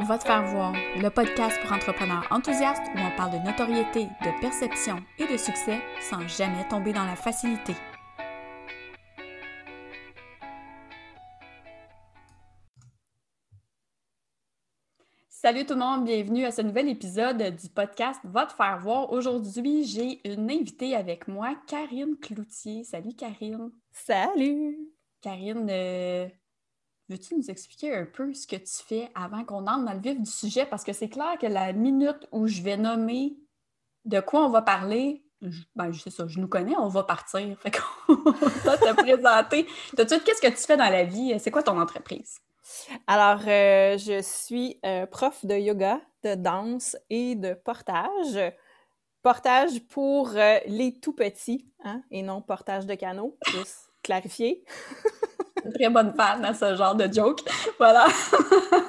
Va te faire voir, le podcast pour entrepreneurs enthousiastes où on parle de notoriété, de perception et de succès sans jamais tomber dans la facilité. Salut tout le monde, bienvenue à ce nouvel épisode du podcast Va te faire voir. Aujourd'hui, j'ai une invitée avec moi, Karine Cloutier. Salut Karine. Salut. Karine, euh, veux-tu nous expliquer un peu ce que tu fais avant qu'on entre dans le vif du sujet? Parce que c'est clair que la minute où je vais nommer de quoi on va parler, je, ben, je sais ça, je nous connais, on va partir. Fait qu'on va te présenter. Tout de suite, qu'est-ce que tu fais dans la vie? C'est quoi ton entreprise? Alors, euh, je suis euh, prof de yoga, de danse et de portage. Portage pour euh, les tout petits, hein, et non portage de canot, juste clarifier. Très bonne fan à ce genre de joke. Voilà.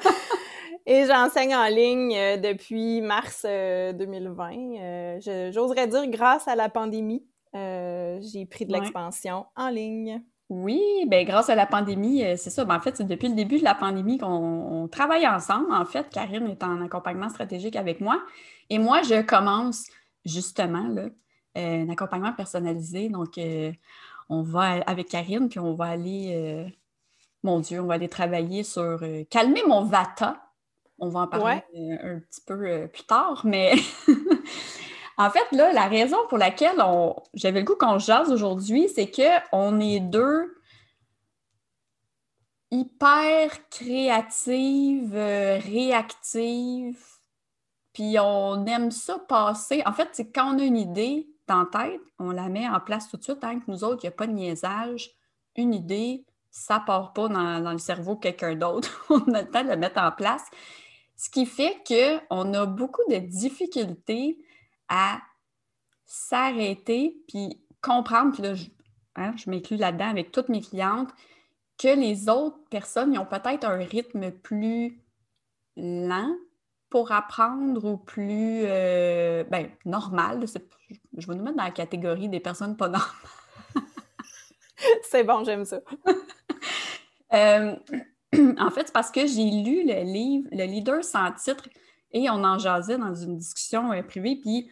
et j'enseigne en ligne depuis mars 2020. J'oserais dire grâce à la pandémie, j'ai pris de l'expansion en ligne. Oui, bien, grâce à la pandémie, euh, c'est ça. Ben, en fait, c'est depuis le début de la pandémie qu'on travaille ensemble. En fait, Karine est en accompagnement stratégique avec moi. Et moi, je commence justement là, euh, un accompagnement personnalisé. Donc, euh, on va avec Karine, puis on va aller, mon Dieu, on va aller travailler sur calmer mon vata. On va en parler un petit peu plus tard, mais En fait, là, la raison pour laquelle j'avais le goût qu'on jase aujourd'hui, c'est qu'on est deux hyper créatives, euh, réactives, puis on aime ça passer. En fait, c'est quand on a une idée dans la tête, on la met en place tout de suite, hein, que nous autres, il n'y a pas de niaisage. Une idée, ça part pas dans, le cerveau de quelqu'un d'autre. on a le temps de la mettre en place. Ce qui fait qu'on a beaucoup de difficultés à s'arrêter puis comprendre, puis là, je, hein, je m'inclus là-dedans avec toutes mes clientes, que les autres personnes ont peut-être un rythme plus lent pour apprendre ou plus euh, ben, normal. Je vais nous mettre dans la catégorie des personnes pas normales. c'est bon, j'aime ça. Euh, en fait, c'est parce que j'ai lu le livre Le leader sans titre et on en jasait dans une discussion euh, privée. Puis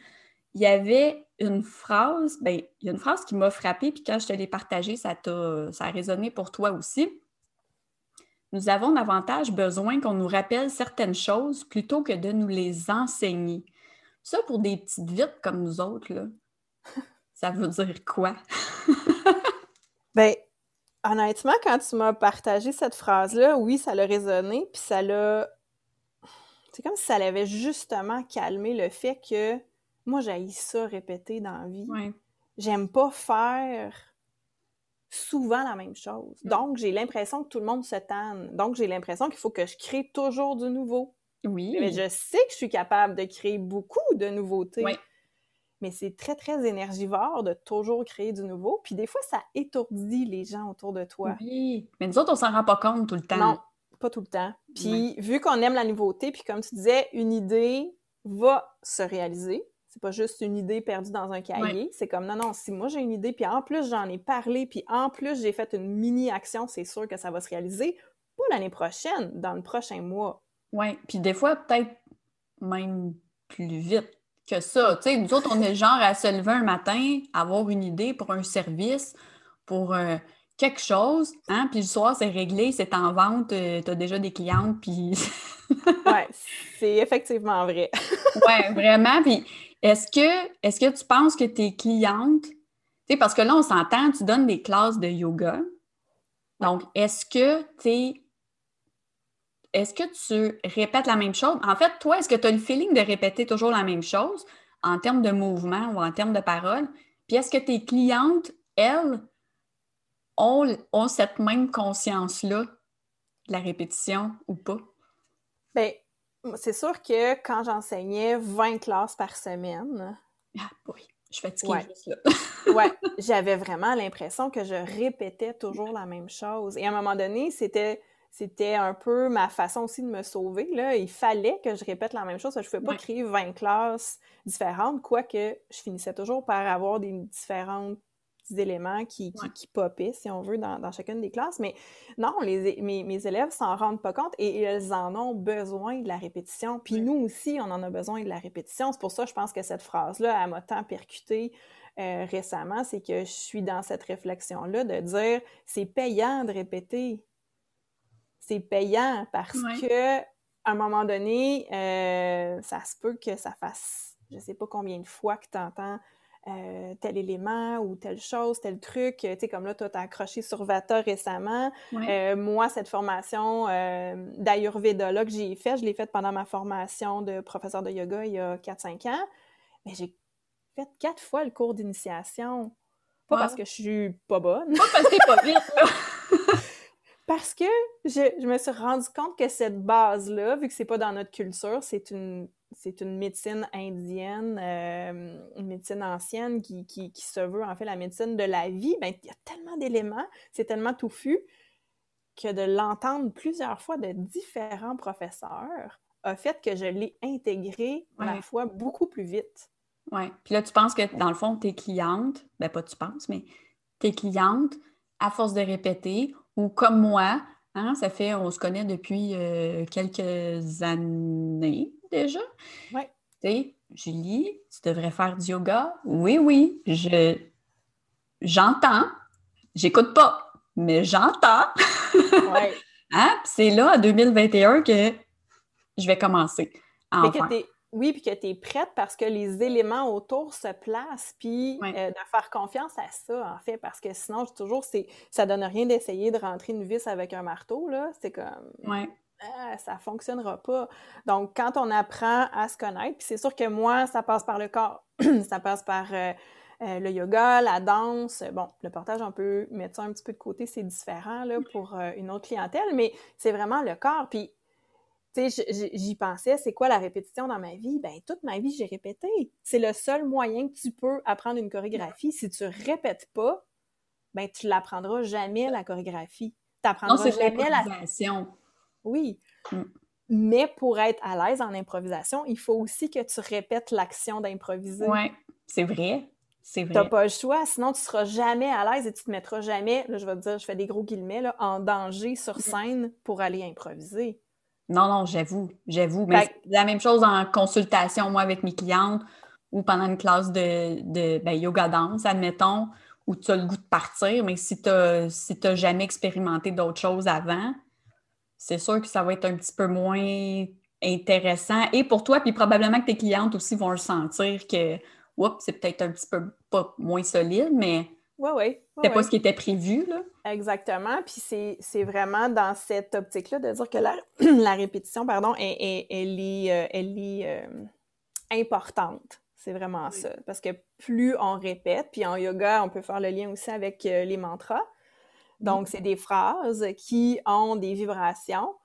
il y avait une phrase, ben, il y a une phrase qui m'a frappée, puis quand je te l'ai partagée, ça, a, ça a résonné pour toi aussi. Nous avons davantage besoin qu'on nous rappelle certaines choses plutôt que de nous les enseigner. Ça, pour des petites vites comme nous autres, là, ça veut dire quoi? ben, honnêtement, quand tu m'as partagé cette phrase-là, oui, ça l'a résonné, puis ça l'a. C'est comme si ça l'avait justement calmé le fait que moi, j'ai ça répéter dans la vie. J'aime pas faire souvent la même chose. Mm. Donc, j'ai l'impression que tout le monde se tanne. Donc, j'ai l'impression qu'il faut que je crée toujours du nouveau. Oui. Mais je sais que je suis capable de créer beaucoup de nouveautés. Oui. Mais c'est très, très énergivore de toujours créer du nouveau. Puis des fois, ça étourdit les gens autour de toi. Oui. Mais nous autres, on s'en rend pas compte tout le temps. Non, pas tout le temps. Puis vu qu'on aime la nouveauté, puis comme tu disais, une idée va se réaliser c'est pas juste une idée perdue dans un cahier. C'est comme non, non, si moi j'ai une idée, puis en plus j'en ai parlé, puis en plus j'ai fait une mini-action, c'est sûr que ça va se réaliser. Pas l'année prochaine, dans le prochain mois. Oui, puis des fois, peut-être même plus vite que ça. Tu sais, nous autres, on est genre à se lever un matin, avoir une idée pour un service, pour euh, quelque chose, hein, puis le soir, c'est réglé, c'est en vente, euh, tu as déjà des clientes, puis... oui, c'est effectivement vrai. oui, vraiment, puis est-ce que, est que tu penses que tes clientes, parce que là, on s'entend, tu donnes des classes de yoga. Donc, est-ce que tu est-ce que tu répètes la même chose? En fait, toi, est-ce que tu as le feeling de répéter toujours la même chose en termes de mouvement ou en termes de parole? Puis est-ce que tes clientes, elles, ont, ont cette même conscience-là de la répétition ou pas? Bien, c'est sûr que quand j'enseignais 20 classes par semaine. Ah oui, je fatiguée ouais. juste là. ouais, j'avais vraiment l'impression que je répétais toujours la même chose. Et à un moment donné, c'était c'était un peu ma façon aussi de me sauver. Là. Il fallait que je répète la même chose. Je ne pouvais pas créer 20 classes différentes, quoique je finissais toujours par avoir des différentes petits éléments qui, qui, popaient, si on veut, dans, chacune des classes. Mais non, les, mes, mes élèves s'en rendent pas compte et elles en ont besoin de la répétition. Puis nous aussi, on en a besoin de la répétition. C'est pour ça, je pense que cette phrase-là, elle m'a tant percuté euh, récemment, c'est que je suis dans cette réflexion-là de dire c'est payant de répéter. C'est payant parce que à un moment donné, euh, ça se peut que ça fasse je sais pas combien de fois que tu entends euh, tel élément ou telle chose, tel truc. Tu sais, comme là, toi, tu as accroché sur Vata récemment. moi, cette formation d'Ayurveda que j'ai faite, je l'ai faite pendant ma formation de professeur de yoga il y a 4-5 ans. Mais j'ai fait quatre fois le cours d'initiation. Pas parce que je suis pas bonne. Pas parce que t'es pas vite, là. parce que je, me suis rendu compte que cette base-là, vu que c'est pas dans notre culture, c'est une c'est une médecine indienne, euh, une médecine ancienne qui, qui, se veut en fait la médecine de la vie, ben il y a tellement d'éléments, c'est tellement touffu que de l'entendre plusieurs fois de différents professeurs a fait que je l'ai intégré à la fois beaucoup plus vite. Oui. Puis là, tu penses que dans le fond, tes clientes, ben pas tu penses, mais tes clientes, à force de répéter, ou comme moi, hein, ça fait, on se connaît depuis euh, quelques années déjà? Oui. Tu sais, Julie, tu devrais faire du yoga. Oui, oui, je j'entends. J'écoute pas, mais j'entends. Oui. hein? c'est là, en 2021, que je vais commencer à en faire. Oui, puis que tu es prête parce que les éléments autour se placent, puis euh, de faire confiance à ça, en fait, parce que sinon, toujours, c'est ça donne rien d'essayer de rentrer une vis avec un marteau, là. C'est comme... Ouais. Ah, ça fonctionnera pas. Donc, quand on apprend à se connaître, puis c'est sûr que moi, ça passe par le corps, ça passe par euh, euh, le yoga, la danse. Bon, le portage, on peut mettre ça un petit peu de côté, c'est différent là, pour une autre clientèle, mais c'est vraiment le corps. Puis j'y pensais, c'est quoi la répétition dans ma vie? Ben, toute ma vie, j'ai répété. C'est le seul moyen que tu peux apprendre une chorégraphie. Si tu répètes pas, ben, tu l'apprendras jamais, la chorégraphie. Tu apprendras jamais la... Oui. Mm. Mais pour être à l'aise en improvisation, il faut aussi que tu répètes l'action d'improviser. Oui, c'est vrai. C'est vrai. T'as pas le choix, sinon tu seras jamais à l'aise et tu te mettras jamais, là, je vais te dire, je fais des gros guillemets, là, en danger sur scène pour aller improviser. Non, non, j'avoue, j'avoue. Mais c'est la même chose en consultation, moi, avec mes clientes, ou pendant une classe de, de ben, yoga danse, admettons, où tu as le goût de partir, mais si tu n'as si jamais expérimenté d'autres choses avant, c'est sûr que ça va être un petit peu moins intéressant. Et pour toi, puis probablement que tes clientes aussi vont le sentir que, oups, c'est peut-être un petit peu pas moins solide, mais oui, oui. C'était pas ce qui était prévu, là. Exactement. Puis c'est vraiment dans cette optique-là de dire que la, la répétition, pardon, elle est, elle est euh, importante. C'est vraiment ça. Parce que plus on répète, puis en yoga, on peut faire le lien aussi avec euh, les mantras. Donc, c'est des phrases qui ont des vibrations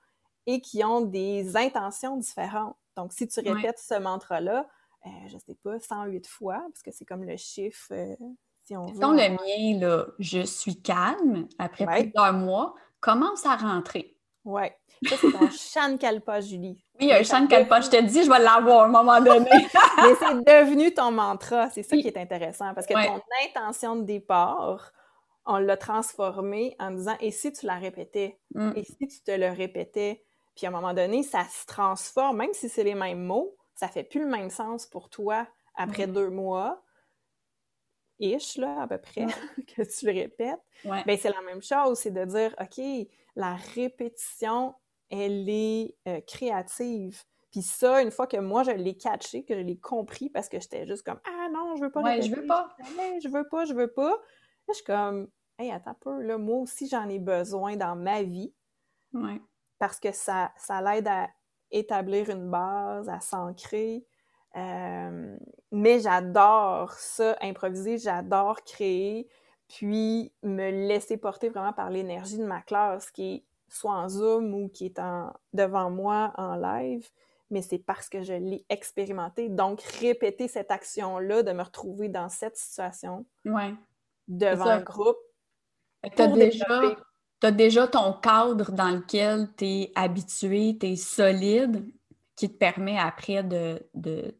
et qui ont des intentions différentes. Donc, si tu répètes ce mantra-là, euh, je sais pas, 108 fois, parce que c'est comme le chiffre si on Dans le mien, là, je suis calme, après plusieurs mois, commence à rentrer. Oui. Ça, c'est ton chant kalpa, Julie. Oui, un chant kalpa. Je te dis, je vais l'avoir à un moment donné. Mais c'est devenu ton mantra. C'est ça qui est intéressant. Parce que ton intention de départ, on l'a transformé en disant et si tu la répétais? Mm. Et si tu te le répétais? Puis à un moment donné, ça se transforme, même si c'est les mêmes mots, ça fait plus le même sens pour toi après deux mois ish, là, à peu près, que tu le répètes, ben, c'est la même chose, c'est de dire, OK, la répétition, elle est euh, créative. Puis ça, une fois que moi, je l'ai catché, que je l'ai compris, parce que j'étais juste comme, ah non, je veux pas ouais, je veux pas. Je veux pas, je veux pas. Là, je suis comme, hey, attends un peu, là, moi aussi, j'en ai besoin dans ma vie. Ouais. Parce que ça, ça l'aide à établir une base, à s'ancrer. Euh, mais j'adore ça, improviser, j'adore créer, puis me laisser porter vraiment par l'énergie de ma classe qui est soit en Zoom ou qui est en, devant moi en live, mais c'est parce que je l'ai expérimenté. Donc, répéter cette action-là, de me retrouver dans cette situation ouais. Devant un groupe. Tu as déjà, as déjà ton cadre dans lequel tu es habitué, tu es solide, qui te permet après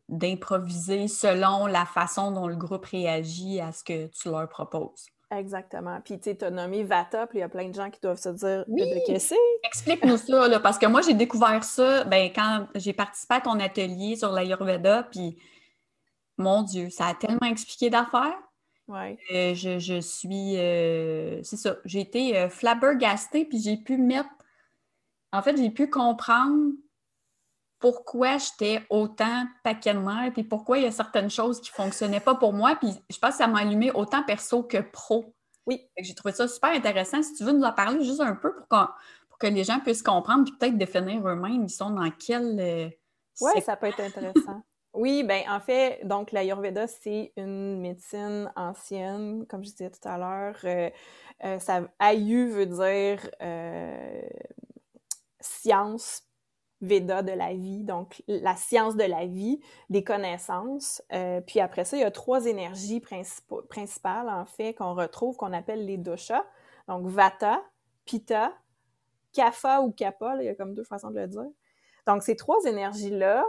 d'improviser selon la façon dont le groupe réagit à ce que tu leur proposes. Exactement. Puis, tu sais, tu as nommé Vata, puis il y a plein de gens qui doivent se dire Oui. de que c'est? Explique-nous ça, là, parce que moi, j'ai découvert ça ben, quand j'ai participé à ton atelier sur l'Ayurveda, puis mon Dieu, ça a tellement expliqué d'affaires. Ouais. Euh, je, je suis. euh, c'est ça. J'ai été euh, flabbergastée, puis j'ai pu mettre. En fait, j'ai pu comprendre pourquoi j'étais autant paquet de mer, puis pourquoi il y a certaines choses qui ne fonctionnaient pas pour moi. Puis je pense que ça m'a allumé autant perso que pro. Oui. J'ai trouvé ça super intéressant. Si tu veux nous en parler juste un peu pour, qu'on- pour que les gens puissent comprendre, puis peut-être définir eux-mêmes, ils sont dans quel. euh, Oui, ça peut être intéressant. Oui, ben en fait, donc l'Ayurveda, c'est une médecine ancienne, comme je disais tout à l'heure. Euh, euh, ça, Ayu veut dire euh, science, Veda de la vie, donc la science de la vie, des connaissances. Euh, puis après ça, il y a trois énergies princip- principales, en fait, qu'on retrouve, qu'on appelle les doshas. Donc Vata, Pitta, Kapha ou Kappa, là, il y a comme deux façons de le dire. Donc ces trois énergies-là,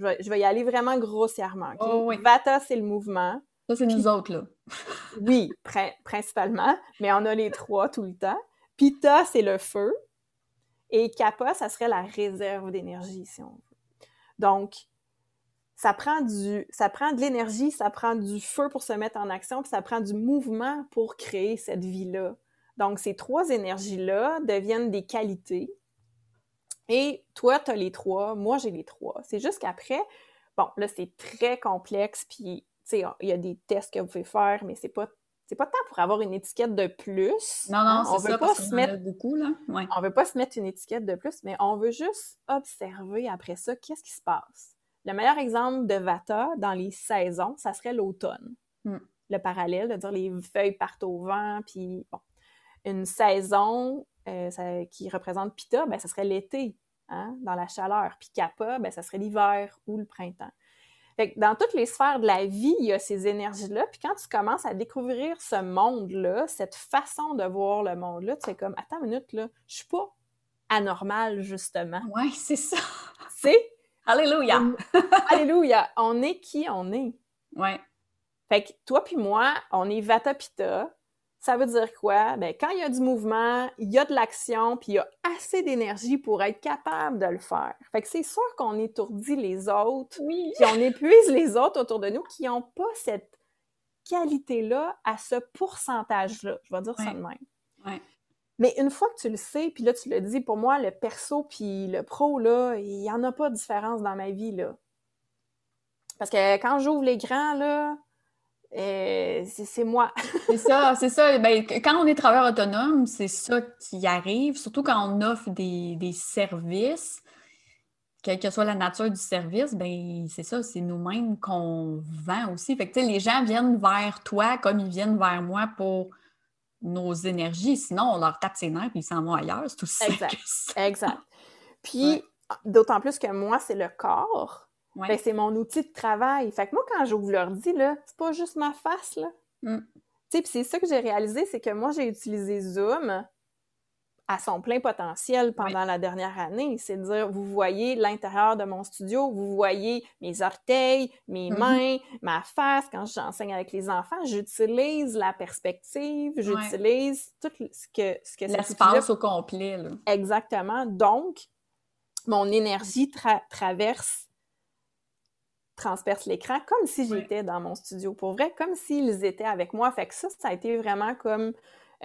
je vais, je vais y aller vraiment grossièrement. Oh oui. Vata, c'est le mouvement. Ça, c'est nous autres, là. Oui, pri- principalement, mais on a les trois tout le temps. Pitta, c'est le feu. Et Kappa, ça serait la réserve d'énergie, si on veut. Donc, ça prend du, ça prend de l'énergie, ça prend du feu pour se mettre en action, puis ça prend du mouvement pour créer cette vie-là. Donc, ces trois énergies-là deviennent des qualités. Et toi, tu as les trois, moi, j'ai les trois. C'est juste qu'après, bon, là, c'est très complexe, puis, tu sais, il y a des tests que vous pouvez faire, mais c'est pas, c'est pas tant pour avoir une étiquette de plus. Non, non, on veut ça, pas se mettre beaucoup, là. Ouais. on veut pas se mettre une étiquette de plus, mais on veut juste observer après ça qu'est-ce qui se passe. Le meilleur exemple de Vata dans les saisons, ça serait l'automne. Mm. Le parallèle, de dire les feuilles partent au vent, puis bon. Une saison euh, ça- qui représente Pitta, ben, ça serait l'été, hein, dans la chaleur. Puis Kappa, ben, ça serait l'hiver ou le printemps. Fait que dans toutes les sphères de la vie, il y a ces énergies-là. Puis quand tu commences à découvrir ce monde-là, cette façon de voir le monde-là, tu fais comme, attends une minute, là, je suis pas anormale, justement. Ouais, c'est ça. Sais, Alléluia. alléluia, on est qui on est. Ouais. Fait que toi puis moi, on est Vata Pitta. Ça veut dire quoi? Ben, quand il y a du mouvement, il y a de l'action, puis il y a assez d'énergie pour être capable de le faire. Fait que c'est sûr qu'on étourdit les autres, Oui. puis on épuise les autres autour de nous qui n'ont pas cette qualité-là à ce pourcentage-là. Je vais dire ça de même. Mais une fois que tu le sais, puis là, tu le dis, pour moi, le perso puis le pro, là, il n'y en a pas de différence dans ma vie, là. Parce que quand j'ouvre l'écran, là, euh, c'est moi. C'est ça, c'est ça. Ben, quand on est travailleur autonome, c'est ça qui arrive, surtout quand on offre des, des services, quelle que soit la nature du service, ben c'est ça, c'est nous-mêmes qu'on vend aussi. Fait que, les gens viennent vers toi comme ils viennent vers moi pour nos énergies. Sinon, on leur tape ses nerfs et ils s'en vont ailleurs. C'est aussi simple Exact. ça. Exact. Puis, d'autant plus que moi, c'est le corps. Ouais. C'est mon outil de travail. Fait que moi, quand j'ouvre l'ordi, là, c'est pas juste ma face, là. Mm. Tu sais, puis c'est ça que j'ai réalisé, c'est que moi, j'ai utilisé Zoom à son plein potentiel pendant la dernière année. C'est de dire, vous voyez l'intérieur de mon studio, vous voyez mes orteils, mes Mhm. mains, ma face. Quand j'enseigne avec les enfants, j'utilise la perspective, j'utilise tout ce que, ce que L'espace au complet, là. Exactement. Donc, mon énergie tra- traverse, transperce l'écran comme si j'étais dans mon studio. Pour vrai, comme s'ils étaient avec moi. Fait que ça, ça a été vraiment comme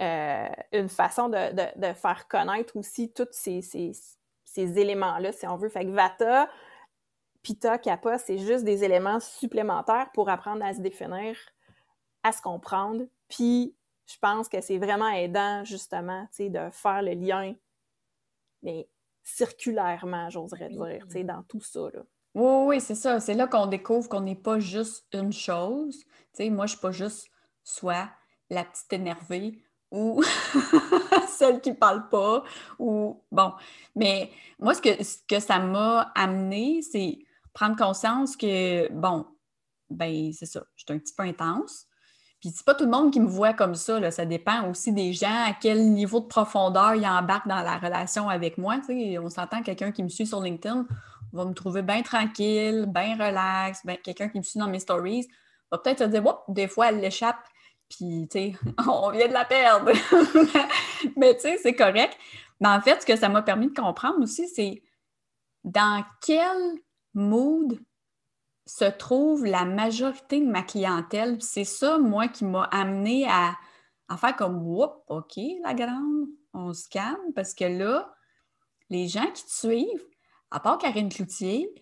euh, une façon de, de- de faire connaître aussi tous ces, ces- ces éléments-là, si on veut. Fait que Vata, Pitta, Kappa, c'est juste des éléments supplémentaires pour apprendre à se définir, à se comprendre. Puis, je pense que c'est vraiment aidant, justement, tu sais, de faire le lien, mais circulairement, j'oserais dire, tu sais, dans tout ça, là. Oui, oui, c'est ça. C'est là qu'on découvre qu'on n'est pas juste une chose. Sais, moi, je suis pas juste soit la petite énervée ou celle qui parle pas ou bon. Mais moi, ce que, ça m'a amené, c'est prendre conscience que, bon, ben, c'est ça, je suis un petit peu intense. Puis c'est pas tout le monde qui me voit comme ça, ça dépend aussi des gens, à quel niveau de profondeur ils embarquent dans la relation avec moi. On s'entend, quelqu'un qui me suit sur LinkedIn va me trouver bien tranquille, bien relax, quelqu'un qui me suit dans mes stories va peut-être se dire, des fois, elle l'échappe Puis, tu sais, on vient de la perdre. mais tu sais, c'est correct. Mais en fait, ce que ça m'a permis de comprendre aussi, c'est dans quel mood se trouve la majorité de ma clientèle. C'est ça, moi, qui m'a amené à, à faire comme Whoop, OK, la grande, on se calme, parce que là, les gens qui te suivent, à part Karine Cloutier,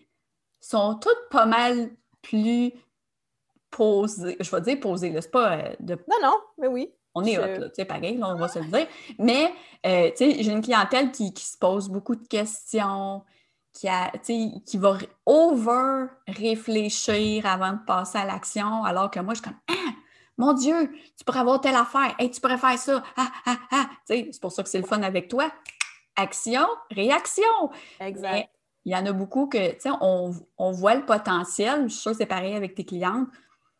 sont toutes pas mal plus posées. Je vais dire posées, là, c'est pas euh, de. Non, non, mais oui. On est hot, là, tu sais, pareil, là, on va se le dire. Mais, euh, tu sais, j'ai une clientèle qui, qui, se pose beaucoup de questions, qui, a, qui va over réfléchir avant de passer à l'action, alors que moi, je suis comme Ah, mon Dieu, tu pourrais avoir telle affaire, hey, tu pourrais faire ça, ah, ah, ah. C'est pour ça que c'est le fun avec toi. Action, réaction. Exact. Il y en a beaucoup que, tu sais, on, on, voit le potentiel. Je suis sûre que c'est pareil avec tes clientes.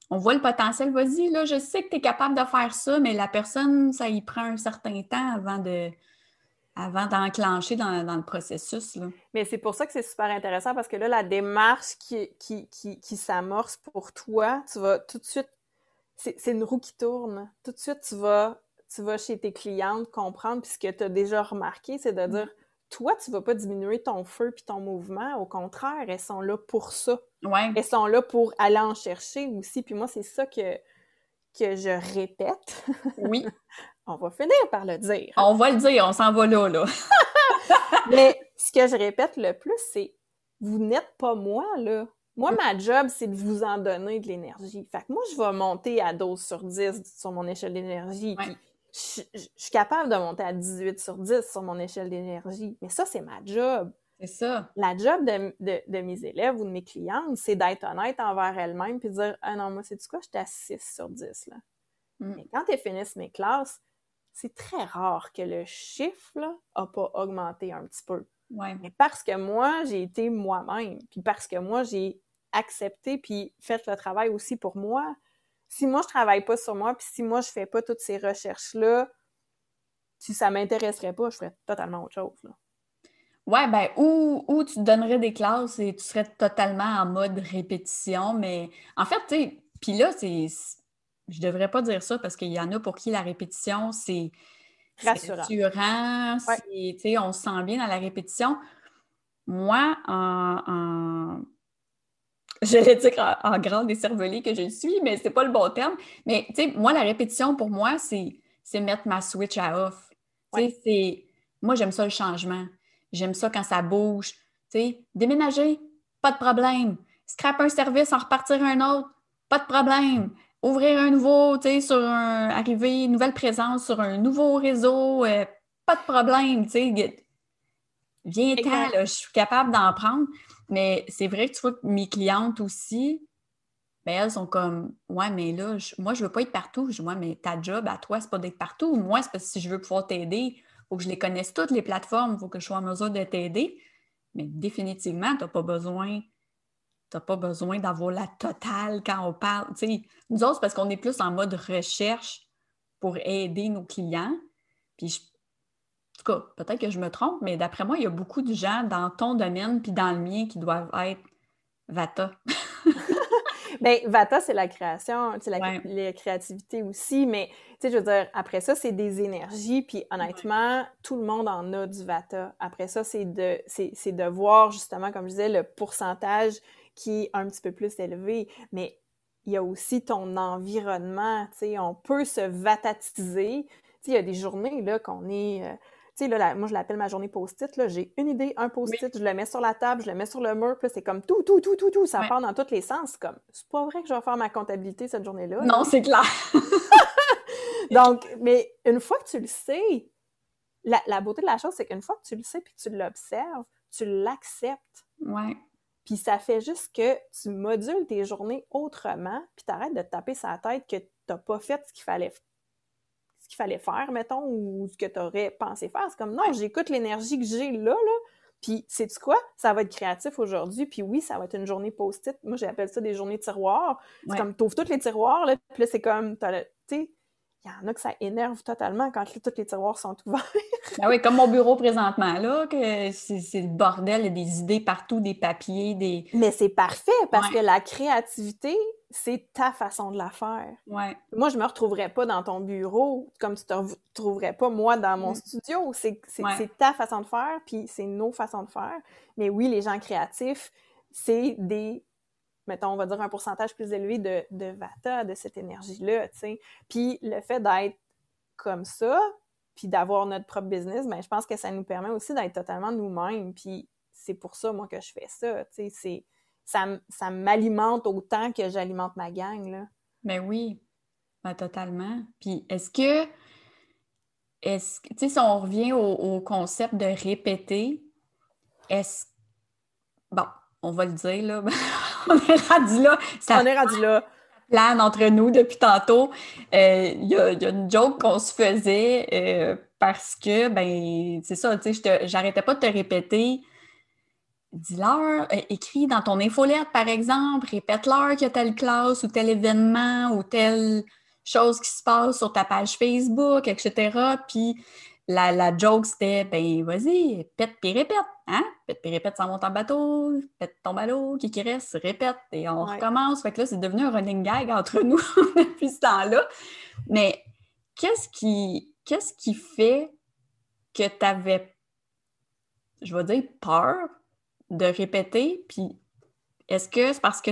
On voit le potentiel. Vas-y, là, je sais que tu es capable de faire ça, mais la personne, ça y prend un certain temps avant de, avant d'enclencher dans, dans, le processus. Là. Mais c'est pour ça que c'est super intéressant parce que là, la démarche qui, qui, qui, qui s'amorce pour toi, tu vas tout de suite, c'est une roue qui tourne. Tout de suite, tu vas, tu vas chez tes clientes comprendre, puis ce que tu as déjà remarqué, c'est de mm. dire, toi, tu vas pas diminuer ton feu puis ton mouvement. Au contraire, elles sont là pour ça. Ouais. Elles sont là pour aller en chercher aussi. Puis moi, c'est ça que, que je répète. Oui. on va finir par le dire. On va le dire, on s'en va là, là. Mais ce que je répète le plus, c'est vous n'êtes pas moi, là. Moi, ma job, c'est de vous en donner de l'énergie. Fait que moi, je vais monter à 12 sur 10 sur mon échelle d'énergie. Je, je, suis capable de monter à 18 sur 10 sur mon échelle d'énergie. Mais ça, c'est ma job. C'est ça. La job de, de, de, mes élèves ou de mes clientes, c'est d'être honnête envers elles-mêmes puis de dire Ah non, moi, c'est du quoi, j'étais à 6 sur 10. Là. Mm. Mais quand elles finissent mes classes, c'est très rare que le chiffre n'a pas augmenté un petit peu. Ouais. Mais parce que moi, j'ai été moi-même, puis parce que moi, j'ai accepté puis fait le travail aussi pour moi. Si moi, je travaille pas sur moi, puis si moi, je fais pas toutes ces recherches-là, si ça m'intéresserait pas, je ferais totalement autre chose. Là. Ouais, ben, ou, ou tu te donnerais des classes et tu serais totalement en mode répétition, mais en fait, tu sais, puis là, c'est je devrais pas dire ça parce qu'il y en a pour qui la répétition, c'est rassurant. rassurant On se sent bien dans la répétition. Moi, en, en... j'allais dire en, en grande décervelée que je suis, mais c'est pas le bon terme. Mais moi, la répétition, pour moi, c'est mettre ma switch à off. c'est Moi, j'aime ça le changement. J'aime ça quand ça bouge. déménager, pas de problème. Scraper un service, en repartir un autre, pas de problème ouvrir un nouveau, tu sais, sur un, arriver, une nouvelle présence sur un nouveau réseau, euh, pas de problème, tu sais. Viens-t'en, je suis capable d'en prendre. Mais c'est vrai que tu vois que mes clientes aussi, ben elles sont comme Ouais, mais là, moi, je veux pas être partout. Je dis Ouais, mais ta job à toi, c'est pas d'être partout. Moi, c'est parce que si je veux pouvoir t'aider, il faut que je les connaisse toutes les plateformes, il faut que je sois en mesure de t'aider. Mais définitivement, tu n'as pas besoin n'as pas besoin d'avoir la totale quand on parle. nous autres, parce qu'on est plus en mode recherche pour aider nos clients. Puis, en tout cas, peut-être que je me trompe, mais d'après moi, il y a beaucoup de gens dans ton domaine puis dans le mien qui doivent être Vata. Bien, Vata, c'est la création, c'est la, créativité aussi, mais tu sais, je veux dire, après ça, c'est des énergies, puis honnêtement, tout le monde en a du Vata. Après ça, c'est de, c'est, de voir justement, comme je disais, le pourcentage qui est un petit peu plus élevé, mais il y a aussi ton environnement, tu sais, on peut se vatatiser. Tu sais, il y a des journées, là, qu'on est... Euh, sais, là, moi, je l'appelle ma journée post-it, là, j'ai une idée, un post-it, je le mets sur la table, je le mets sur le mur, puis c'est comme tout, tout, tout, tout, tout, ça part dans tous les sens. comme, c'est pas vrai que je vais faire ma comptabilité cette journée-là. Non, c'est clair. Donc, mais une fois que tu le sais, la, la beauté de la chose, c'est qu'une fois que tu le sais puis que tu l'observes, tu l'acceptes. Ouais. Puis ça fait juste que tu modules tes journées autrement, puis t'arrêtes de te taper sa tête que t'as pas fait ce qu'il fallait ce qu'il fallait faire, mettons, ou ce que tu aurais pensé faire. C'est comme, non, j'écoute l'énergie que j'ai là, là, puis, sais-tu quoi? Ça va être créatif aujourd'hui. Puis oui, ça va être une journée post-it. Moi, j'appelle ça des journées tiroirs. C'est comme, t'ouvres tous les tiroirs, là, puis là, c'est comme, tu sais, il y en a que ça énerve totalement quand tous les tiroirs sont ouverts. ben oui, comme mon bureau présentement, là, que c'est le bordel, il y a des idées partout, des papiers, des... Mais c'est parfait, parce que la créativité, c'est ta façon de la faire. Ouais. Moi, je me retrouverais pas dans ton bureau comme tu te retrouverais pas moi dans mon mm. studio. C'est ta façon de faire, puis c'est nos façons de faire. Mais oui, les gens créatifs, c'est des, mettons, on va dire un pourcentage plus élevé de, de Vata, de cette énergie-là, tu sais. Puis le fait d'être comme ça, puis d'avoir notre propre business, ben, je pense que ça nous permet aussi d'être totalement nous-mêmes. Puis c'est pour ça, moi, que je fais ça, tu sais. Ça, ça m'alimente autant que j'alimente ma gang, là. Ben oui, ben, totalement. Puis est-ce que, est-ce tu sais, si on revient au, au concept de répéter, est-ce, bon, on va le dire, là. on est rendu là. Ça on est rendu là. Plane entre nous depuis tantôt. Euh, il y, a une joke qu'on se faisait euh, parce que, ben, c'est ça, tu sais, j'arrêtais pas de te répéter. Dis-leur, euh, écris dans ton infolette, par exemple, répète-leur qu'il y a telle classe ou tel événement ou telle chose qui se passe sur ta page Facebook, etc. Puis la, la joke, c'était, ben vas-y, pète puis répète, hein? Pète puis répète sans monter en bateau, pète ton ballot, qui qui reste, répète, et on recommence. Fait que là, c'est devenu un running gag entre nous depuis ce temps-là. Mais qu'est-ce qui, qu'est-ce qui fait que tu avais, je vais dire, peur de répéter? Puis est-ce que c'est parce que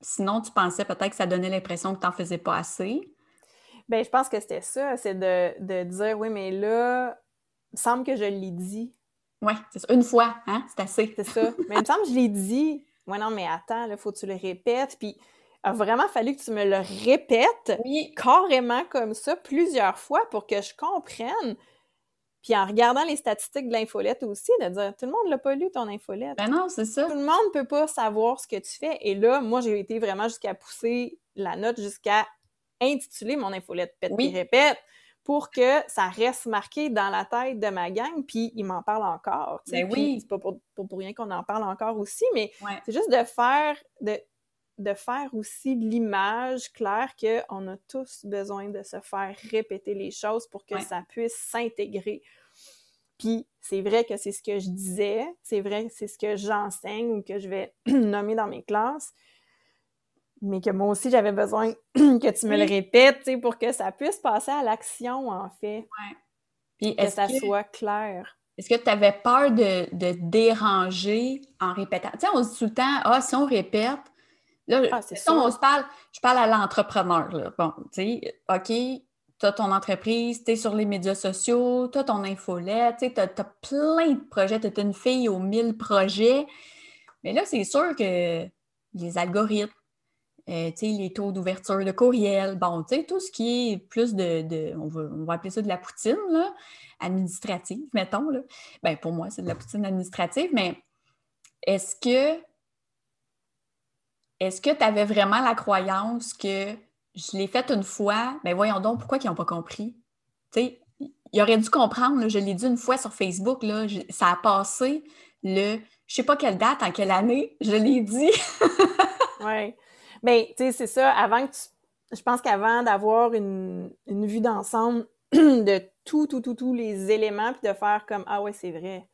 sinon tu pensais peut-être que ça donnait l'impression que tu n'en faisais pas assez? Ben, je pense que c'était ça, c'est de, dire, oui, mais là, il me semble que je l'ai dit. Oui, c'est ça. Une fois, hein? C'est assez. C'est ça. Mais il me semble que je l'ai dit. Oui, non, mais attends, il faut que tu le répètes. Puis, il a vraiment fallu que tu me le répètes carrément comme ça plusieurs fois pour que je comprenne. Puis en regardant les statistiques de l'infolette aussi, de dire tout le monde l'a pas lu ton infolette. Ben non, c'est ça. Tout le monde peut pas savoir ce que tu fais. Et là, moi, j'ai été vraiment jusqu'à pousser la note jusqu'à intitulé mon infolette Pète oui. répète pour que ça reste marqué dans la tête de ma gang, puis ils m'en parlent encore. Ben oui. C'est pas pour, rien qu'on en parle encore aussi, mais c'est juste de faire de, de faire aussi l'image claire qu'on a tous besoin de se faire répéter les choses pour que ça puisse s'intégrer. Puis c'est vrai que c'est ce que je disais, c'est vrai que c'est ce que j'enseigne ou que je vais nommer dans mes classes, mais que moi aussi, j'avais besoin que tu me le répètes, pour que ça puisse passer à l'action, en fait. Ouais. Puis que ça soit clair. Est-ce que tu avais peur de, déranger en répétant? Tu sais, on se dit tout le temps, ah, si on répète, là, ah, on se parle, je parle à l'entrepreneur. Bon, tu sais, OK, tu as ton entreprise, tu es sur les médias sociaux, tu as ton infolette, tu as, as, plein de projets, tu es une fille aux mille projets. Mais là, c'est sûr que les algorithmes, euh, les taux d'ouverture de courriel, bon, tout ce qui est plus de, on, va, appeler ça de la poutine, là, administrative, mettons. Là. Ben, pour moi, c'est de la poutine administrative, mais est-ce que est-ce que tu avais vraiment la croyance que je l'ai faite une fois, ben voyons donc, pourquoi ils n'ont pas compris? Tu sais, ils auraient dû comprendre, je l'ai dit une fois sur Facebook, ça a passé le, je sais pas quelle date, en quelle année, je l'ai dit. oui. Mais, tu sais, c'est ça, avant que tu... Je pense qu'avant d'avoir une, une vue d'ensemble de tout, tout, tout, tous les éléments, puis de faire comme, ah ouais, c'est vrai.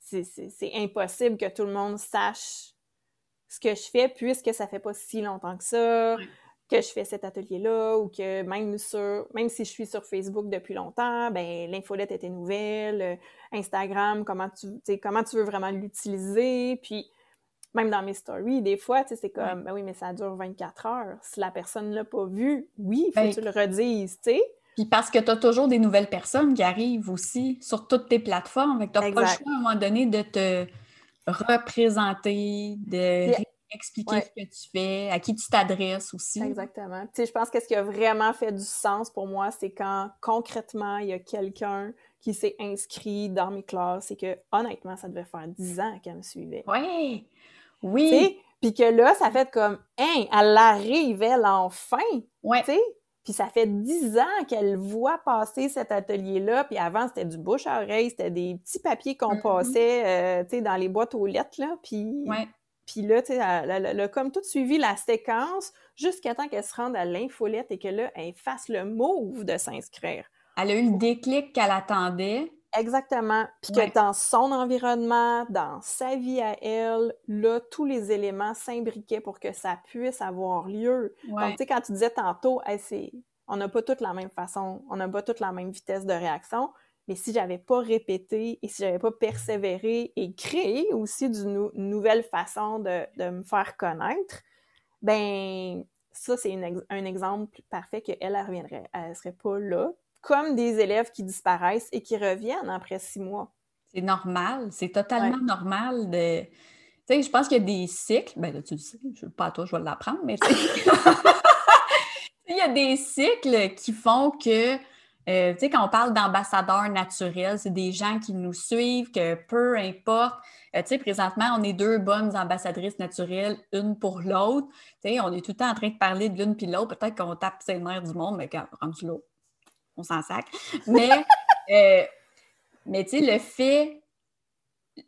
C'est impossible que tout le monde sache ce que je fais, puisque ça fait pas si longtemps que ça, que je fais cet atelier-là, ou que même sur, même si je suis sur Facebook depuis longtemps, ben l'infolette était nouvelle, euh, Instagram, comment tu, comment tu veux vraiment l'utiliser, puis même dans mes stories, des fois, tu sais, c'est comme, ben oui, mais ça dure 24 heures. Si la personne ne l'a pas vu, oui, il faut ben, que tu le redises, tu sais. Puis parce que tu as toujours des nouvelles personnes qui arrivent aussi sur toutes tes plateformes. Tu n'as pas le choix à un moment donné de te représenter, de expliquer ce que tu fais, à qui tu t'adresses aussi. Exactement. Tu sais, je pense que ce qui a vraiment fait du sens pour moi, c'est quand concrètement, il y a quelqu'un qui s'est inscrit dans mes classes et que honnêtement, ça devait faire 10 ans qu'elle me suivait. Oui! Oui. Puis que là, ça fait comme, hein, elle arrive, elle, enfin. Ouais. sais Puis ça fait dix ans qu'elle voit passer cet atelier-là. Puis avant, c'était du bouche à oreille, c'était des petits papiers qu'on mm-hmm. passait, euh, tu sais, dans les boîtes aux lettres, là. Puis, puis là, tu sais, elle, a comme tout suivi la séquence jusqu'à temps qu'elle se rende à l'infolette et que là, elle fasse le move de s'inscrire. Elle a eu le déclic qu'elle attendait. Exactement. Puis que dans son environnement, dans sa vie à elle, là, tous les éléments s'imbriquaient pour que ça puisse avoir lieu. Donc, tu sais, quand tu disais tantôt, c'est on n'a pas toutes la même façon, on n'a pas toutes la même vitesse de réaction, mais si j'avais pas répété et si j'avais pas persévéré et créé aussi d'une nouvelle façon de, de, me faire connaître, ben ça, c'est un exemple parfait qu'elle, elle reviendrait. Elle serait pas là. Comme des élèves qui disparaissent et qui reviennent après six mois. C'est normal. C'est totalement normal de. Tu sais, je pense qu'il y a des cycles. Ben là, tu le sais, je, pas à toi, je vais l'apprendre, mais il y a des cycles qui font que euh, tu sais, quand on parle d'ambassadeurs naturels, c'est des gens qui nous suivent, que peu importe. Euh, tu sais, présentement, on est deux bonnes ambassadrices naturelles, une pour l'autre. Tu sais, on est tout le temps en train de parler de l'une puis l'autre. Peut-être qu'on tape ses nerfs du monde, mais quand rendu là, on s'en sac. Mais, euh, mais tu sais, le fait,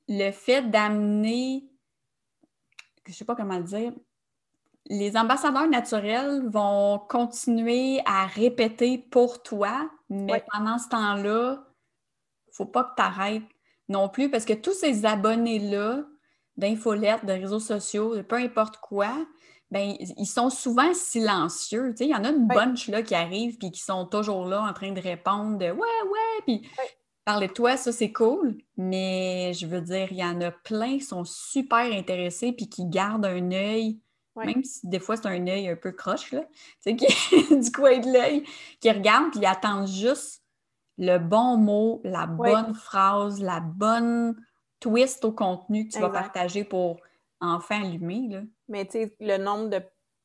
le fait d'amener, je sais pas comment le dire, les ambassadeurs naturels vont continuer à répéter pour toi, mais pendant ce temps-là, il ne faut pas que tu arrêtes non plus parce que tous ces abonnés-là d'infolettes, de réseaux sociaux, de peu importe quoi, ben, ils sont souvent silencieux. Il y en a une bunch là, qui arrivent puis qui sont toujours là en train de répondre de Ouais, ouais, puis parler de toi, ça c'est cool. Mais je veux dire, il y en a plein qui sont super intéressés puis qui gardent un œil même si des fois c'est un œil un peu croche, là, tu sais, du coin de l'œil, qui regarde puis attend juste le bon mot, la bonne phrase, la bonne twist au contenu que tu vas partager pour enfin allumer. Là. Mais tu sais, le nombre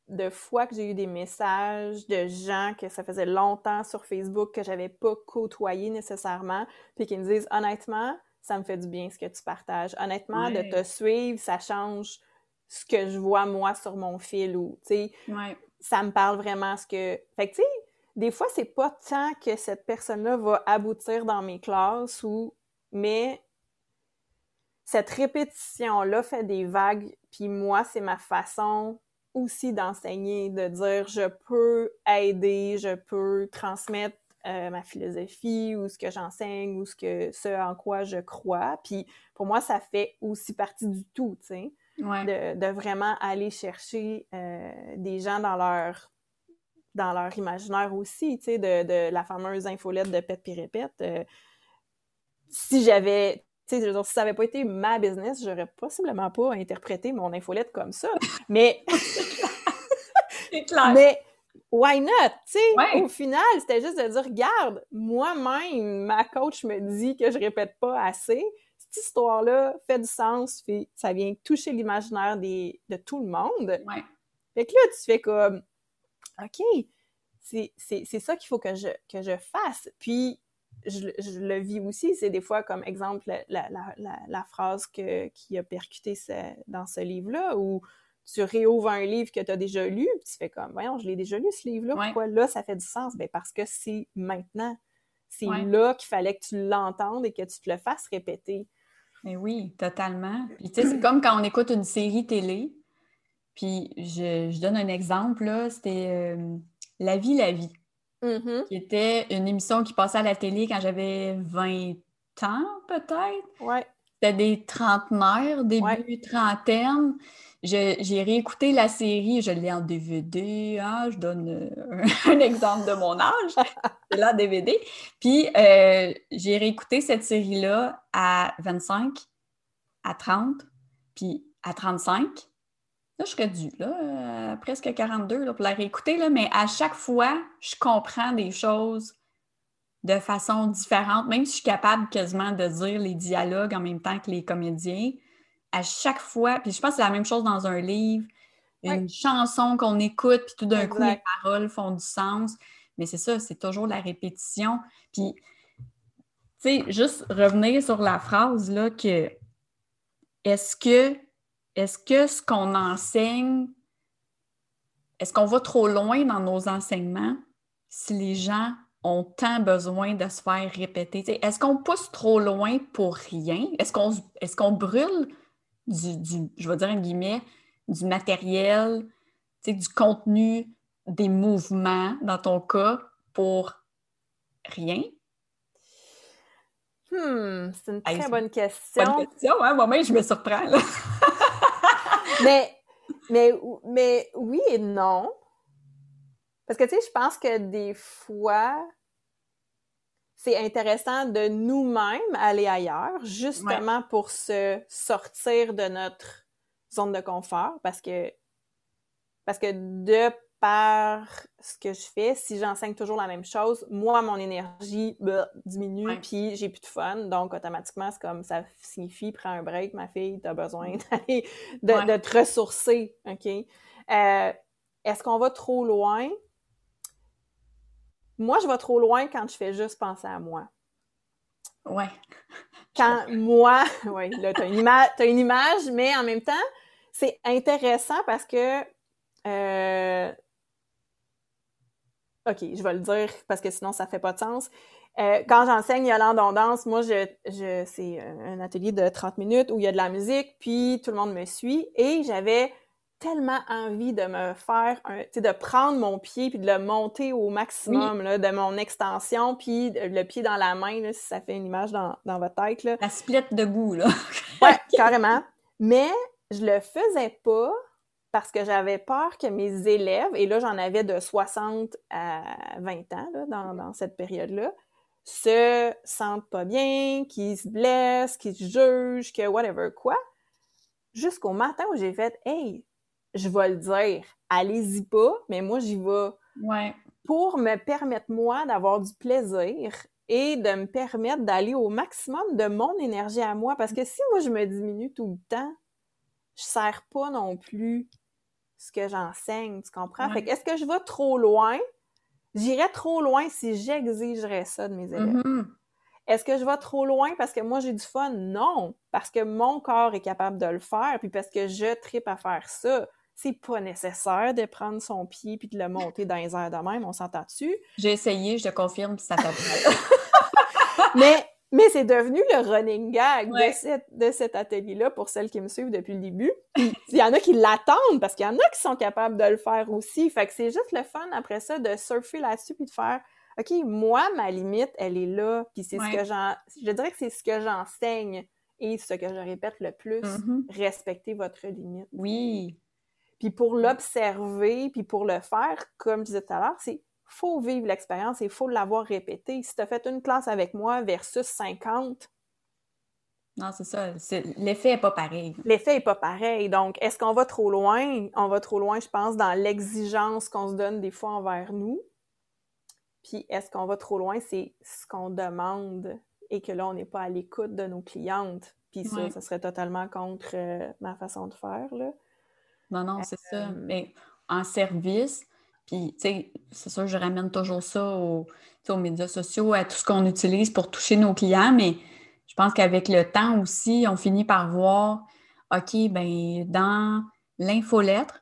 de, fois que j'ai eu des messages de gens que ça faisait longtemps sur Facebook que j'avais pas côtoyé nécessairement, puis qui me disent honnêtement, ça me fait du bien ce que tu partages. Honnêtement, de te suivre, ça change ce que je vois moi sur mon fil ou, tu sais, ça me parle vraiment ce que... Fait que, tu sais, des fois, c'est pas tant que cette personne-là va aboutir dans mes classes ou... Mais cette répétition-là fait des vagues, puis moi, c'est ma façon aussi d'enseigner, de dire je peux aider, je peux transmettre euh, ma philosophie ou ce que j'enseigne ou ce que ce en quoi je crois. Puis pour moi, ça fait aussi partie du tout, tu sais de, vraiment aller chercher euh, des gens dans leur dans leur imaginaire aussi, tu sais, de, la fameuse infolette de Pète puis répète. Euh, si j'avais, tu sais, si ça n'avait pas été ma business, j'aurais possiblement pas interprété mon infolette comme ça. Mais, mais why not? Tu sais, au final, c'était juste de dire, regarde, moi-même, ma coach me dit que je répète pas assez histoire-là fait du sens, puis ça vient toucher l'imaginaire de tout le monde. Ouais. Fait que là, tu fais comme, OK, c'est ça qu'il faut que je, que je fasse. Puis, je, le vis aussi, c'est des fois comme exemple la, phrase que, qui a percuté dans ce livre-là, où tu réouvres un livre que tu as déjà lu, puis tu fais comme, voyons, je l'ai déjà lu ce livre-là, pourquoi là ça fait du sens? Ben parce que c'est maintenant. C'est là qu'il fallait que tu l'entendes et que tu te le fasses répéter. Mais oui, totalement. Puis tu sais, c'est comme quand on écoute une série télé. Puis je, donne un exemple, là, c'était euh, La vie, la vie, mm-hmm. qui était une émission qui passait à la télé quand j'avais 20 ans, peut-être. Ouais. C'était des trentenaires, début trentaine j'ai réécouté la série, je l'ai en DVD, hein, je donne euh, un, exemple de mon âge, c'est là DVD. Puis euh, j'ai réécouté cette série-là à 25, à 30, puis à 35. Là, je serais due, là, presque 42 pour la réécouter, là, mais à chaque fois, je comprends des choses de façon différente, même si je suis capable quasiment de dire les dialogues en même temps que les comédiens à chaque fois, puis je pense que c'est la même chose dans un livre, une chanson qu'on écoute, puis tout d'un coup, les paroles font du sens. Mais c'est ça, c'est toujours la répétition. Puis, tu sais, juste revenir sur la phrase, là, que est-ce que, est-ce que ce qu'on enseigne, est-ce qu'on va trop loin dans nos enseignements si les gens ont tant besoin de se faire répéter? Est-ce qu'on pousse trop loin pour rien? Est-ce qu'on est brûle du, je vais dire en guillemets, du matériel, du contenu, des mouvements dans ton cas pour rien? Hmm, c'est une très bonne question. Bonne question, hein? Moi-même, je me surprends. mais, mais, mais oui et non. Parce que, tu sais, je pense que des fois, c'est intéressant de nous-mêmes aller ailleurs, justement pour se sortir de notre zone de confort, parce que, parce que de par ce que je fais, si j'enseigne toujours la même chose, moi, mon énergie bah, diminue, puis j'ai plus de fun. Donc, automatiquement, c'est comme ça signifie, prends un break, ma fille, tu as besoin d'aller, de, te ressourcer, OK? Euh, est-ce qu'on va trop loin? Moi, je vais trop loin quand je fais juste penser à moi. Ouais. Quand moi, oui, là, tu as, une image, mais en même temps, c'est intéressant parce que. Euh, OK, je vais le dire parce que sinon, ça fait pas de sens. Euh, quand j'enseigne Yolande Danse, moi, je, je, c'est un atelier de 30 minutes où il y a de la musique, puis tout le monde me suit. Et j'avais tellement envie de me faire un, tu sais, de prendre mon pied puis de le monter au maximum là, de mon extension puis le pied dans la main là, si ça fait une image dans, dans votre tête là. La split de goût là. ouais, carrément. Mais je le faisais pas parce que j'avais peur que mes élèves et là j'en avais de 60 à 20 ans là, dans, dans cette période-là se sentent pas bien, qu'ils se blessent, qu'ils se jugent, que whatever quoi. Jusqu'au matin où j'ai fait Hey, je vais le dire, allez-y pas, mais moi, j'y vais. Ouais. Pour me permettre, moi, d'avoir du plaisir et de me permettre d'aller au maximum de mon énergie à moi. Parce que si moi, je me diminue tout le temps, je sers pas non plus ce que j'enseigne, tu comprends? Fait est-ce que je vais trop loin? J'irais trop loin si j'exigerais ça de mes élèves. Mm-hmm. Est-ce que je vais trop loin parce que moi j'ai du fun? Non, parce que mon corps est capable de le faire, puis parce que je tripe à faire ça c'est pas nécessaire de prendre son pied puis de le monter dans les airs de même, on s'entend dessus. J'ai essayé, je te confirme, ça fait Mais mais c'est devenu le running gag de, cet atelier-là pour celles qui me suivent depuis le début. Il y en a qui l'attendent parce qu'il y en a qui sont capables de le faire aussi. Fait que c'est juste le fun après ça de surfer là-dessus puis de faire OK, moi, ma limite, elle est là. Puis c'est ce que j'en. Je dirais que c'est ce que j'enseigne et ce que je répète le plus. Mm-hmm. Respectez votre limite. Oui. Puis pour l'observer, puis pour le faire, comme je disais tout à l'heure, c'est faut vivre l'expérience et il faut l'avoir répété. Si tu as fait une classe avec moi versus 50, non, c'est ça. L'effet n'est pas pareil. L'effet n'est pas pareil. Donc, est-ce qu'on va trop loin? On va trop loin, je pense, dans l'exigence qu'on se donne des fois envers nous. Puis, est-ce qu'on va trop loin? C'est ce qu'on demande et que là, on n'est pas à l'écoute de nos clientes. Puis ça, ça serait totalement contre euh, ma façon de faire. Là. Non, non, c'est ça. Mais en service, puis, tu sais, c'est sûr, je ramène toujours ça aux, aux médias sociaux, à tout ce qu'on utilise pour toucher nos clients, mais je pense qu'avec le temps aussi, on finit par voir, OK, ben dans l'infolettre,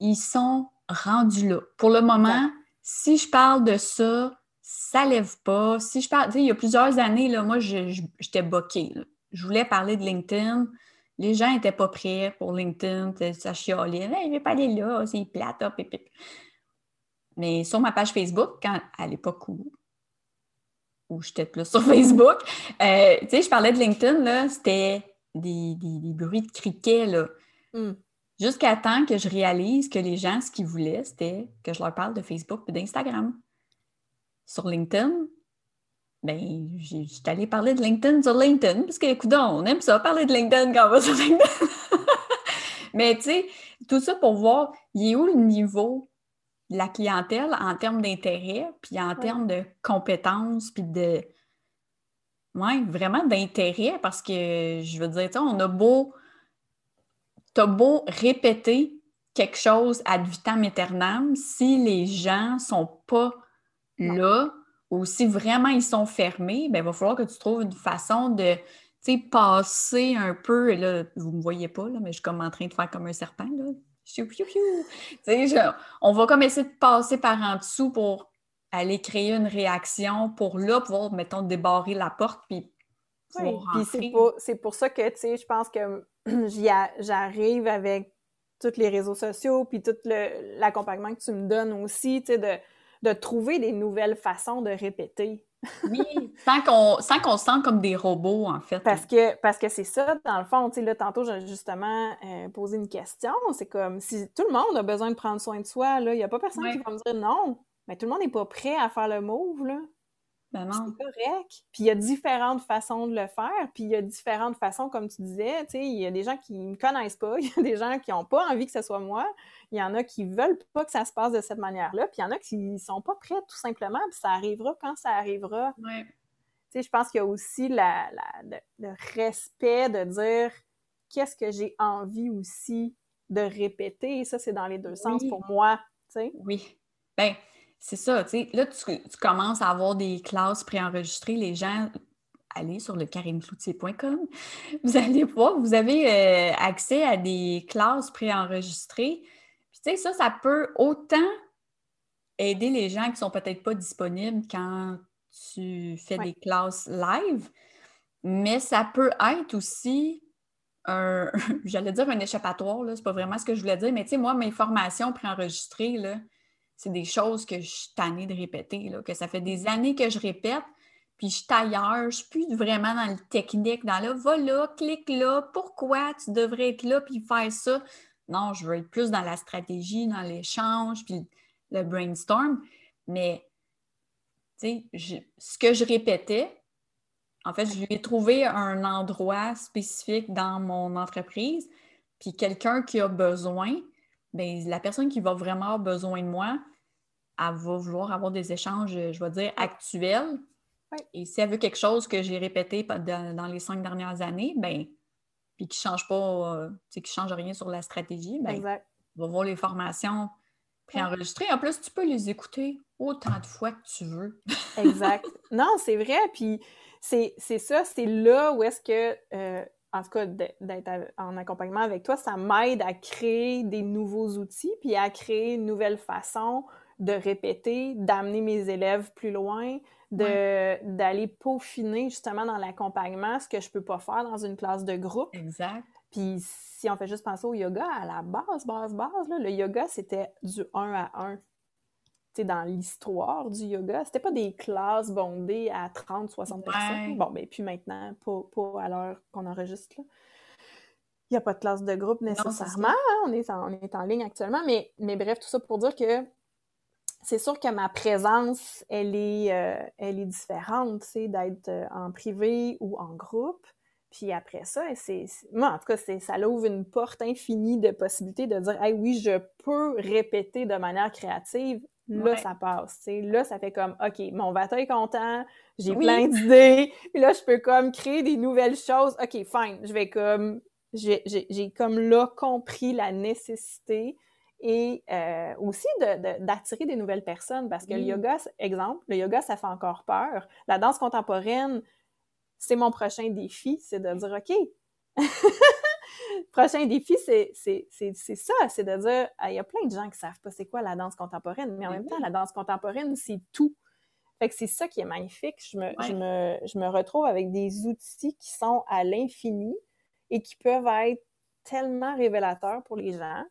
ils sont rendus là. Pour le moment, si je parle de ça, ça lève pas. Si je parle, tu sais, il y a plusieurs années, là, moi, j'étais boquée. Je voulais parler de LinkedIn les gens n'étaient pas prêts pour LinkedIn, ça chialait. je ne vais pas aller là, c'est plate, hop, Mais sur ma page Facebook, quand, à l'époque où, où j'étais plus sur Facebook, euh, tu sais, je parlais de LinkedIn, là, c'était des, bruits de criquets, là. Hmm. Jusqu'à temps que je réalise que les gens, ce qu'ils voulaient, c'était que je leur parle de Facebook et d'Instagram. Sur LinkedIn, ben, j'étais allée parler de LinkedIn sur LinkedIn, parce que, écoute, on aime ça, parler de LinkedIn quand on va sur LinkedIn. Mais, tu sais, tout ça pour voir, il est où le niveau la clientèle en termes d'intérêt, puis en termes de compétences, puis de. Oui, vraiment d'intérêt, parce que, je veux dire, on a beau. T'as beau répéter quelque chose ad vitam aeternam, si les gens sont pas là, ou si vraiment ils sont fermés, ben, il va falloir que tu trouves une façon de passer un peu. là, vous ne me voyez pas, là, mais je suis comme en train de faire comme un serpent. Là. On va comme essayer de passer par en dessous pour aller créer une réaction pour là pouvoir, mettons, débarrer la porte puis oui, puis c'est pour, ça que, tu sais, je pense que j'arrive avec tous les réseaux sociaux puis tout l'accompagnement que tu me donnes aussi, tu sais, de de trouver des nouvelles façons de répéter. Oui, sans qu'on se sente comme des robots, en fait. Parce que parce que c'est ça, dans le fond, tu sais, là, tantôt, j'ai justement euh, posé une question. C'est comme si tout le monde a besoin de prendre soin de soi, là. Il n'y a pas personne qui va me dire non. Mais tout le monde n'est pas prêt à faire le move, là. Ben c'est correct. Puis il y a différentes façons de le faire, puis il y a différentes façons, comme tu disais, tu sais, il y a des gens qui ne me connaissent pas, il y a des gens qui n'ont pas envie que ce soit moi, il y en a qui veulent pas que ça se passe de cette manière-là, puis il y en a qui ne sont pas prêts tout simplement, puis ça arrivera quand ça arrivera. Ouais. Tu sais, je pense qu'il y a aussi la, le, respect de dire qu'est-ce que j'ai envie aussi de répéter, et ça, c'est dans les deux sens pour moi, tu sais. Oui. Ben, c'est ça, tu sais, là, tu, commences à avoir des classes préenregistrées. Les gens, allez sur le karimcloutier.com, vous allez voir, vous avez euh, accès à des classes préenregistrées. Puis, tu sais, ça, ça peut autant aider les gens qui ne sont peut-être pas disponibles quand tu fais des classes live, mais ça peut être aussi un, j'allais dire un échappatoire, là, c'est pas vraiment ce que je voulais dire, mais tu sais, moi, mes formations préenregistrées, là, c'est des choses que je suis tannée de répéter, là, que ça fait des années que je répète, puis je suis ailleurs, je suis plus vraiment dans le technique, dans le va là, clique là, pourquoi tu devrais être là, puis faire ça. Non, je veux être plus dans la stratégie, dans l'échange, puis le brainstorm. Mais, tu sais, ce que je répétais, en fait, je lui ai trouvé un endroit spécifique dans mon entreprise, puis quelqu'un qui a besoin, ben, la personne qui va vraiment avoir besoin de moi, elle va vouloir avoir des échanges, je vais dire, actuels. Et si elle veut quelque chose que j'ai répété dans, les cinq dernières années, ben, puis qui ne change pas, euh, qui change rien sur la stratégie, ben, exact. va voir les formations préenregistrées. En plus, tu peux les écouter autant de fois que tu veux. exact. Non, c'est vrai. Puis c'est ça, c'est là où est-ce que euh, en tout cas, d'être en accompagnement avec toi, ça m'aide à créer des nouveaux outils, puis à créer une nouvelle façon de répéter, d'amener mes élèves plus loin, d'aller peaufiner justement dans l'accompagnement ce que je peux pas faire dans une classe de groupe. Exact. Puis si on fait juste penser au yoga, à la base, base, base, là, le yoga, c'était du 1 à 1 dans l'histoire du yoga, c'était pas des classes bondées à 30, 60 personnes. Bon, ben, puis maintenant, pas, à l'heure qu'on enregistre, là. Il n'y a pas de classe de groupe nécessairement. Hein, on, est en, on est en ligne actuellement. Mais, mais bref, tout ça pour dire que c'est sûr que ma présence, elle est, euh, elle est différente, tu d'être euh, en privé ou en groupe. Puis après ça, c'est, moi, en tout cas, ça ouvre une porte infinie de possibilités de dire, hey, oui, je peux répéter de manière créative là, ça passe. sais. Là, ça fait comme, OK, mon bateau est content, j'ai plein d'idées, puis là, je peux comme créer des nouvelles choses. OK, fine, je vais comme, j'ai comme là compris la nécessité et euh, aussi d'attirer de, des nouvelles personnes parce que le yoga, exemple, le yoga, ça fait encore peur. La danse contemporaine, c'est mon prochain défi, c'est de dire, OK, prochain défi, c'est ça, c'est de dire, il y a plein de gens qui savent pas c'est quoi la danse contemporaine, mais en ben même temps, la danse contemporaine, c'est tout. Fait que c'est ça qui est magnifique. Je me, je, me, je me retrouve avec des outils qui sont à l'infini et qui peuvent être tellement révélateurs pour les gens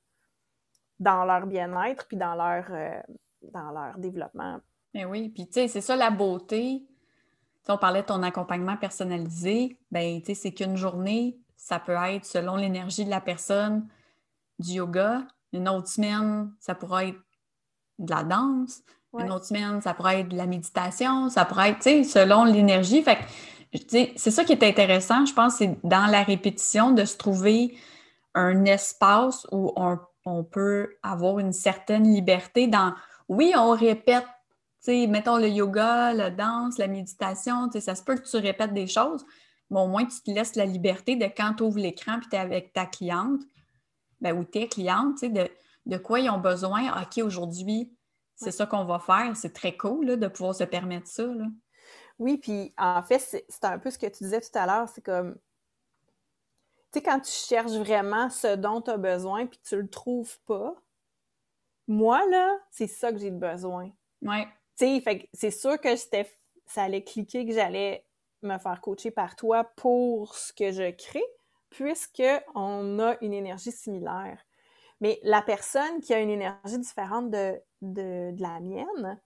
dans leur bien-être puis dans leur, euh, dans leur développement. Ben oui, puis tu sais, c'est ça la beauté. on parlait de ton accompagnement personnalisé, ben tu sais, c'est qu'une journée, ça peut être selon l'énergie de la personne du yoga. Une autre semaine, ça pourrait être de la danse. Une autre semaine, ça pourrait être de la méditation. Ça pourrait être, tu sais, selon l'énergie. Fait c'est ça qui est intéressant, je pense, c'est dans la répétition de se trouver un espace où on, peut avoir une certaine liberté dans, oui, on répète, tu sais, mettons le yoga, la danse, la méditation, tu sais, ça se peut que tu répètes des choses, mais au moins tu te laisses la liberté de quand tu ouvres l'écran et tu es avec ta cliente ben, ou tes clientes, de, de quoi ils ont besoin. OK, aujourd'hui, c'est ça qu'on va faire. C'est très cool de pouvoir se permettre ça. Oui, puis en fait, c'est un peu ce que tu disais tout à l'heure. C'est comme, tu sais, quand tu cherches vraiment ce dont tu as besoin puis tu le trouves pas, moi, là, c'est ça que j'ai besoin. Oui. Tu sais, c'est sûr que ça allait cliquer que j'allais me faire coacher par toi pour ce que je crée, puisqu'on a une énergie similaire. Mais la personne qui a une énergie différente de, de, la mienne,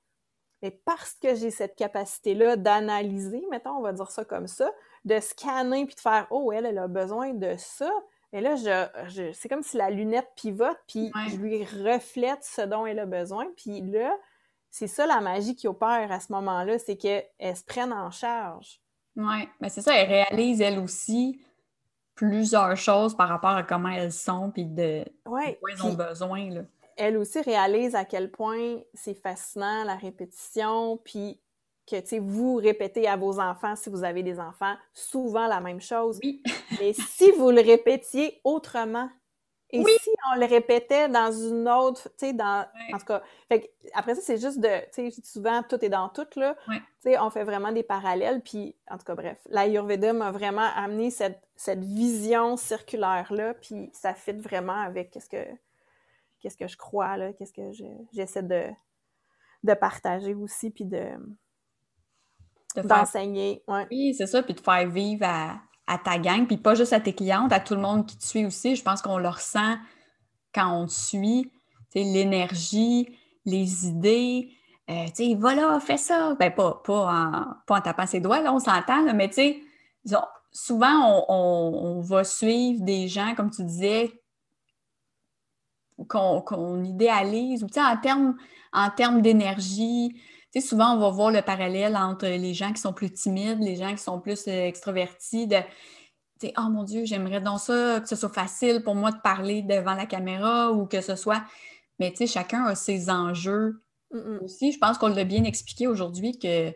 Mais parce que j'ai cette capacité-là d'analyser, mettons, on va dire ça comme ça, de scanner puis de faire Oh, elle, elle a besoin de ça. Et là, je, c'est comme si la lunette pivote, puis je lui reflète ce dont elle a besoin. Puis là, c'est ça la magie qui opère à ce moment-là, c'est qu'elle se prenne en charge. Oui, mais c'est ça, elle réalise elle aussi plusieurs choses par rapport à comment elles sont, puis de, quoi elles ont besoin. Là. Elle aussi réalise à quel point c'est fascinant la répétition, puis que vous répétez à vos enfants, si vous avez des enfants, souvent la même chose. Oui. Mais si vous le répétiez autrement, et si on le répétait dans une autre, tu sais, dans, en tout cas, fait après ça, c'est juste de, tu sais, souvent, tout est dans tout, là. Tu sais, on fait vraiment des parallèles, puis, en tout cas, bref, l'Ayurveda m'a vraiment amené cette, cette vision circulaire-là, puis ça fit vraiment avec qu'est-ce que, qu'est-ce que je crois, là, qu'est-ce que j'essaie de, de partager aussi, puis de, d'enseigner. Oui, c'est ça, puis de faire vivre à, ta gang, puis pas juste à tes clientes, à tout le monde qui te suit aussi. Je pense qu'on le ressent quand on te suit, l'énergie, les idées. Euh, tu sais, voilà, fais ça. Ben, pas, pas, en, tapant ses doigts, là, on s'entend, mais tu sais, souvent, on, va suivre des gens, comme tu disais, qu'on idéalise, ou tu sais, en termes en termes d'énergie, tu sais, souvent, on va voir le parallèle entre les gens qui sont plus timides, les gens qui sont plus euh, extrovertis, de tu sais, oh mon Dieu, j'aimerais donc ça, que ce soit facile pour moi de parler devant la caméra ou que ce soit. Mais tu sais, chacun a ses enjeux aussi. Je pense qu'on l'a bien expliqué aujourd'hui que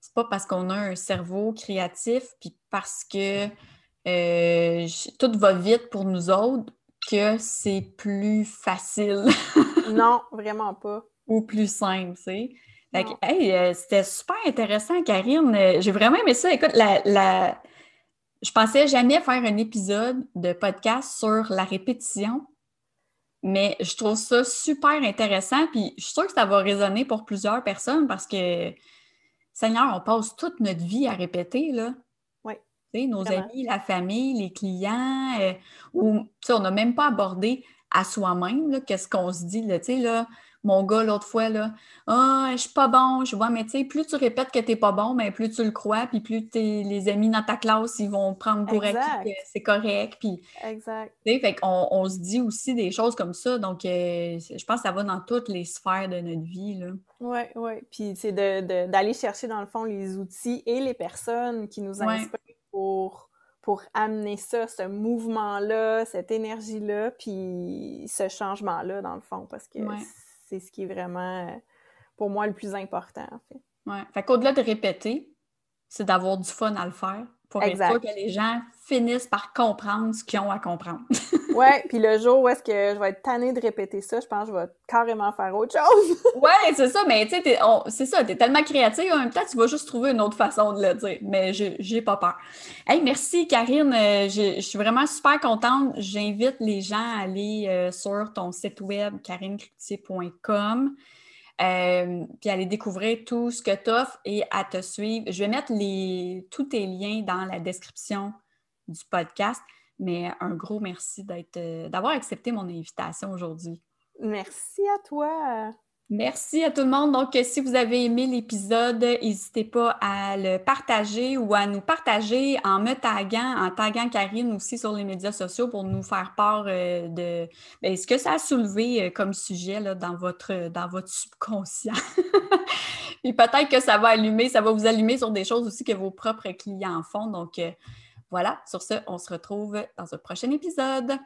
c'est pas parce qu'on a un cerveau créatif puis parce que euh, tout va vite pour nous autres que c'est plus facile. non, vraiment pas. Ou plus simple, tu sais. Euh, c'était super intéressant, Karine. Euh, j'ai vraiment aimé ça. Écoute, la, la... je pensais jamais faire un épisode de podcast sur la répétition, mais je trouve ça super intéressant. Puis je suis sûre que ça va résonner pour plusieurs personnes parce que, Seigneur, on passe toute notre vie à répéter, là. Oui. Nos amis, la famille, les clients, euh, ou on n'a même pas abordé à soi-même, qu'est-ce qu'on se dit, là, tu sais, là, mon gars l'autre fois, là, ah, je suis pas bon, je vois, mais tu sais, plus tu répètes que tu n'es pas bon, mais plus tu le crois, puis plus les amis dans ta classe, ils vont prendre pour acquis que c'est correct. Puis, exact. Fait qu'on on se dit aussi des choses comme ça. Donc, euh, je pense que ça va dans toutes les sphères de notre vie. Oui, oui. Puis, c'est d'aller chercher, dans le fond, les outils et les personnes qui nous inspirent pour pour amener ça, ce mouvement-là, cette énergie-là, puis ce changement-là, dans le fond, parce que c'est ce qui est vraiment, euh, pour moi, le plus important, en fait. Ouais. Fait qu'au-delà de répéter, c'est d'avoir du fun à le faire pour être sûr que les gens finissent par comprendre ce qu'ils ont à comprendre. oui, puis le jour où est-ce que je vais être tannée de répéter ça, je pense que je vais carrément faire autre chose. oui, c'est ça, mais tu sais, c'est ça, t'es tellement créative, en même temps, tu vas juste trouver une autre façon de le dire, mais j'ai pas peur. Hey, merci Karine, euh, je suis vraiment super contente. J'invite les gens à aller euh, sur ton site web karinecritier.com. Euh, puis aller découvrir tout ce que tu offres et à te suivre. Je vais mettre les, tous tes liens dans la description du podcast, mais un gros merci euh, d'avoir accepté mon invitation aujourd'hui. Merci à toi. Merci à tout le monde. Donc, si vous avez aimé l'épisode, n'hésitez pas à le partager ou à nous partager en me taguant, en taguant Karine aussi sur les médias sociaux pour nous faire part euh, de ben, ce que ça a soulevé euh, comme sujet là, dans, votre, dans votre subconscient. Puis peut-être que ça va allumer, ça va vous allumer sur des choses aussi que vos propres clients font. Donc, euh, voilà, sur ce, on se retrouve dans un prochain épisode.